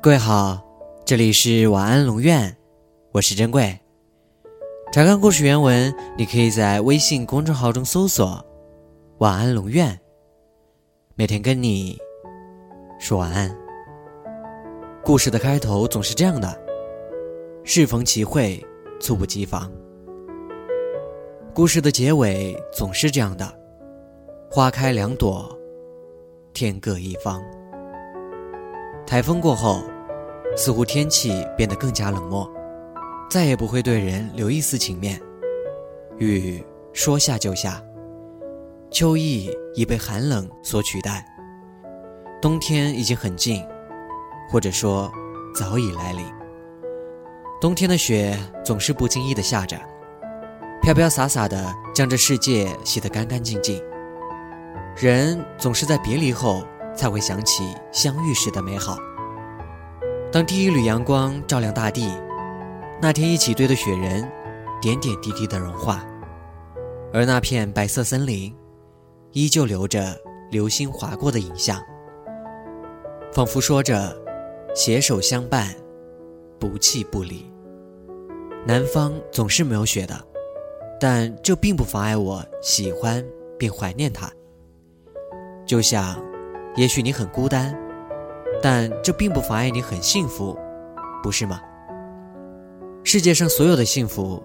各位好，这里是晚安龙院，我是珍贵。查看故事原文，你可以在微信公众号中搜索“晚安龙院”，每天跟你说晚安。故事的开头总是这样的：适逢其会，猝不及防。故事的结尾总是这样的：花开两朵，天各一方。台风过后，似乎天气变得更加冷漠，再也不会对人留一丝情面。雨说下就下，秋意已被寒冷所取代，冬天已经很近，或者说早已来临。冬天的雪总是不经意的下着，飘飘洒洒的将这世界洗得干干净净。人总是在别离后。才会想起相遇时的美好。当第一缕阳光照亮大地，那天一起堆的雪人，点点滴滴的融化，而那片白色森林，依旧留着流星划过的影像，仿佛说着携手相伴，不弃不离。南方总是没有雪的，但这并不妨碍我喜欢并怀念它，就像。也许你很孤单，但这并不妨碍你很幸福，不是吗？世界上所有的幸福，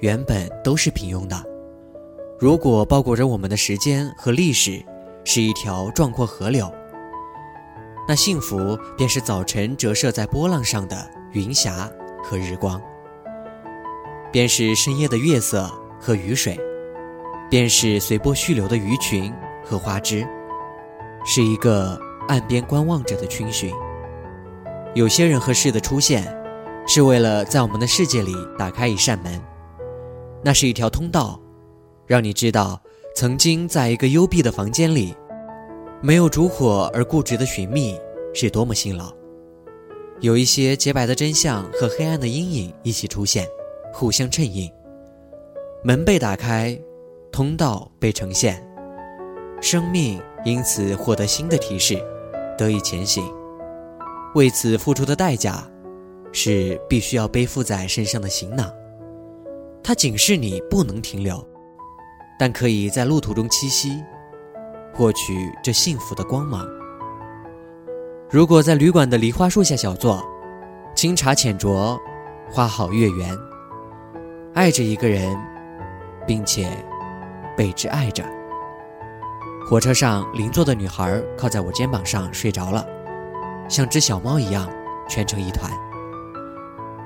原本都是平庸的。如果包裹着我们的时间和历史是一条壮阔河流，那幸福便是早晨折射在波浪上的云霞和日光，便是深夜的月色和雨水，便是随波蓄流的鱼群和花枝。是一个岸边观望者的群寻。有些人和事的出现，是为了在我们的世界里打开一扇门，那是一条通道，让你知道，曾经在一个幽闭的房间里，没有烛火而固执的寻觅是多么辛劳。有一些洁白的真相和黑暗的阴影一起出现，互相衬映，门被打开，通道被呈现，生命。因此获得新的提示，得以前行。为此付出的代价，是必须要背负在身上的行囊。它警示你不能停留，但可以在路途中栖息，获取这幸福的光芒。如果在旅馆的梨花树下小坐，清茶浅酌，花好月圆，爱着一个人，并且被之爱着。火车上，邻座的女孩靠在我肩膀上睡着了，像只小猫一样蜷成一团。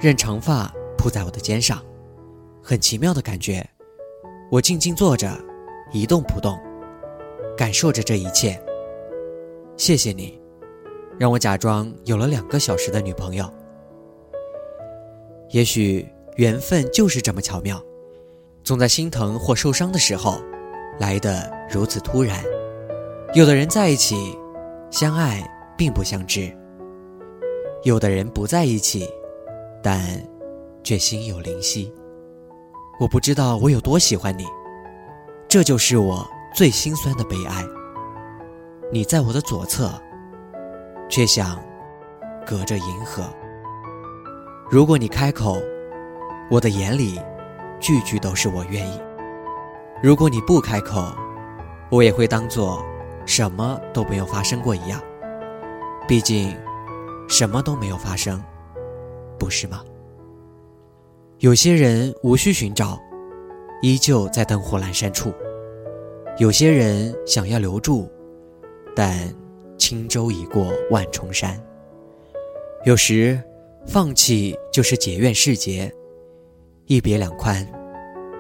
任长发铺在我的肩上，很奇妙的感觉。我静静坐着，一动不动，感受着这一切。谢谢你，让我假装有了两个小时的女朋友。也许缘分就是这么巧妙，总在心疼或受伤的时候，来得如此突然。有的人在一起，相爱并不相知；有的人不在一起，但却心有灵犀。我不知道我有多喜欢你，这就是我最心酸的悲哀。你在我的左侧，却像隔着银河。如果你开口，我的眼里句句都是我愿意；如果你不开口，我也会当做。什么都没有发生过一样，毕竟，什么都没有发生，不是吗？有些人无需寻找，依旧在灯火阑珊处；有些人想要留住，但轻舟已过万重山。有时，放弃就是解怨释结，一别两宽，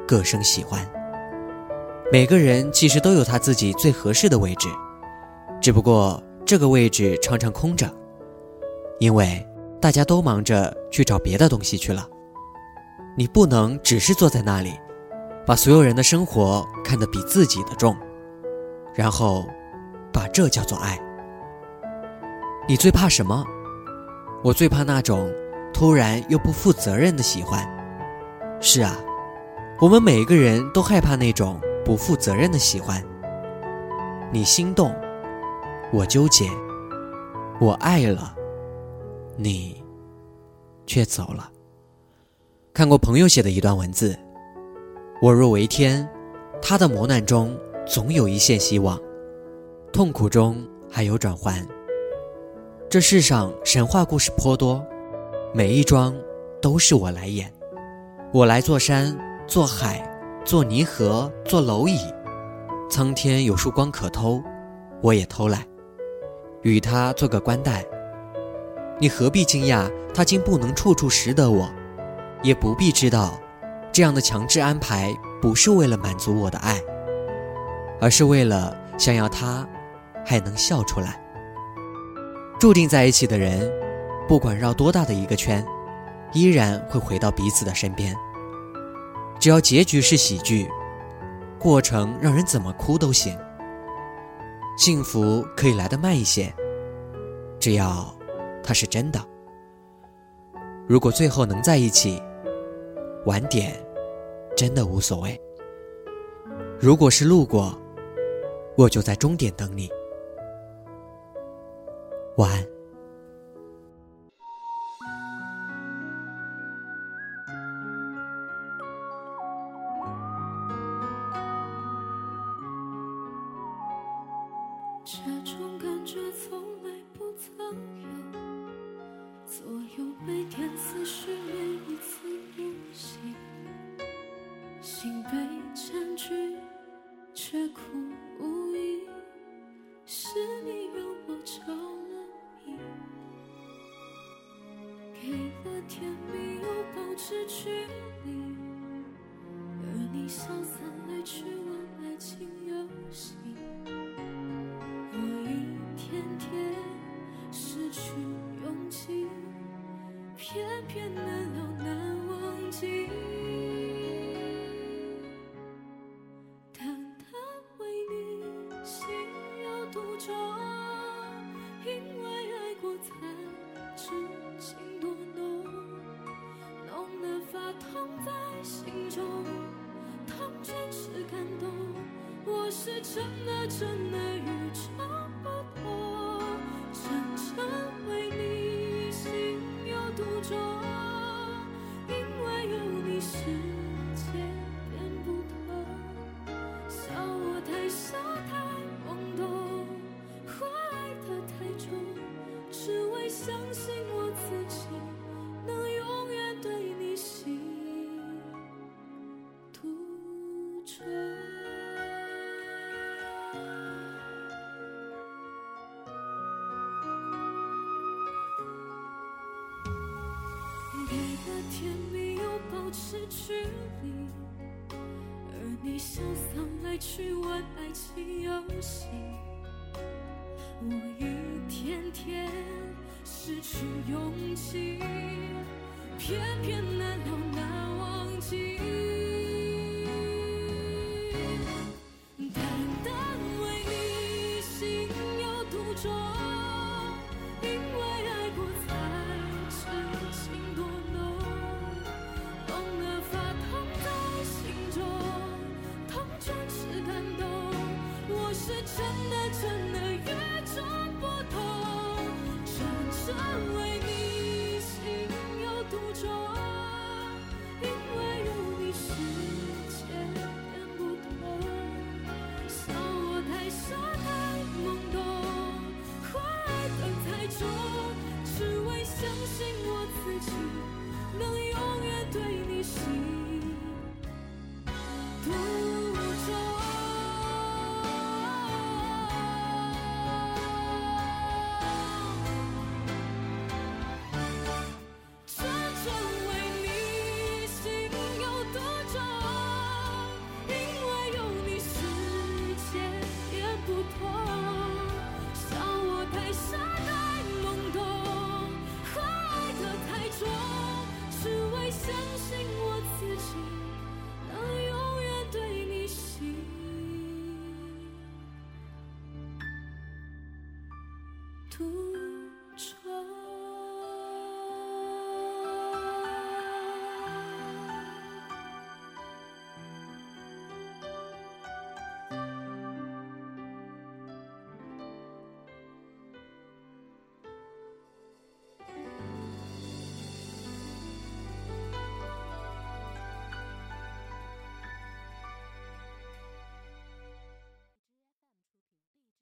各生喜欢。每个人其实都有他自己最合适的位置，只不过这个位置常常空着，因为大家都忙着去找别的东西去了。你不能只是坐在那里，把所有人的生活看得比自己的重，然后把这叫做爱。你最怕什么？我最怕那种突然又不负责任的喜欢。是啊，我们每个人都害怕那种。不负责任的喜欢，你心动，我纠结，我爱了，你却走了。看过朋友写的一段文字：我若为天，他的磨难中总有一线希望，痛苦中还有转圜。这世上神话故事颇多，每一桩都是我来演。我来做山，做海，做泥河，做蝼蚁。苍天有束光可偷，我也偷来，与他做个官带。你何必惊讶他竟不能处处识得我？也不必知道，这样的强制安排不是为了满足我的爱，而是为了想要他还能笑出来。注定在一起的人，不管绕多大的一个圈，依然会回到彼此的身边。只要结局是喜剧，过程让人怎么哭都行。幸福可以来得慢一些，只要它是真的。如果最后能在一起。晚点，真的无所谓。如果是路过，我就在终点等你。晚安。是你让我着了迷，给了甜蜜又保持距离，而你潇洒来去玩爱情游戏。我一天天失去勇气，偏偏能心中，痛全是感动。我是真的真的与众的甜蜜又保持距离，而你潇洒来去玩爱情游戏，我一天天失去勇气，途中。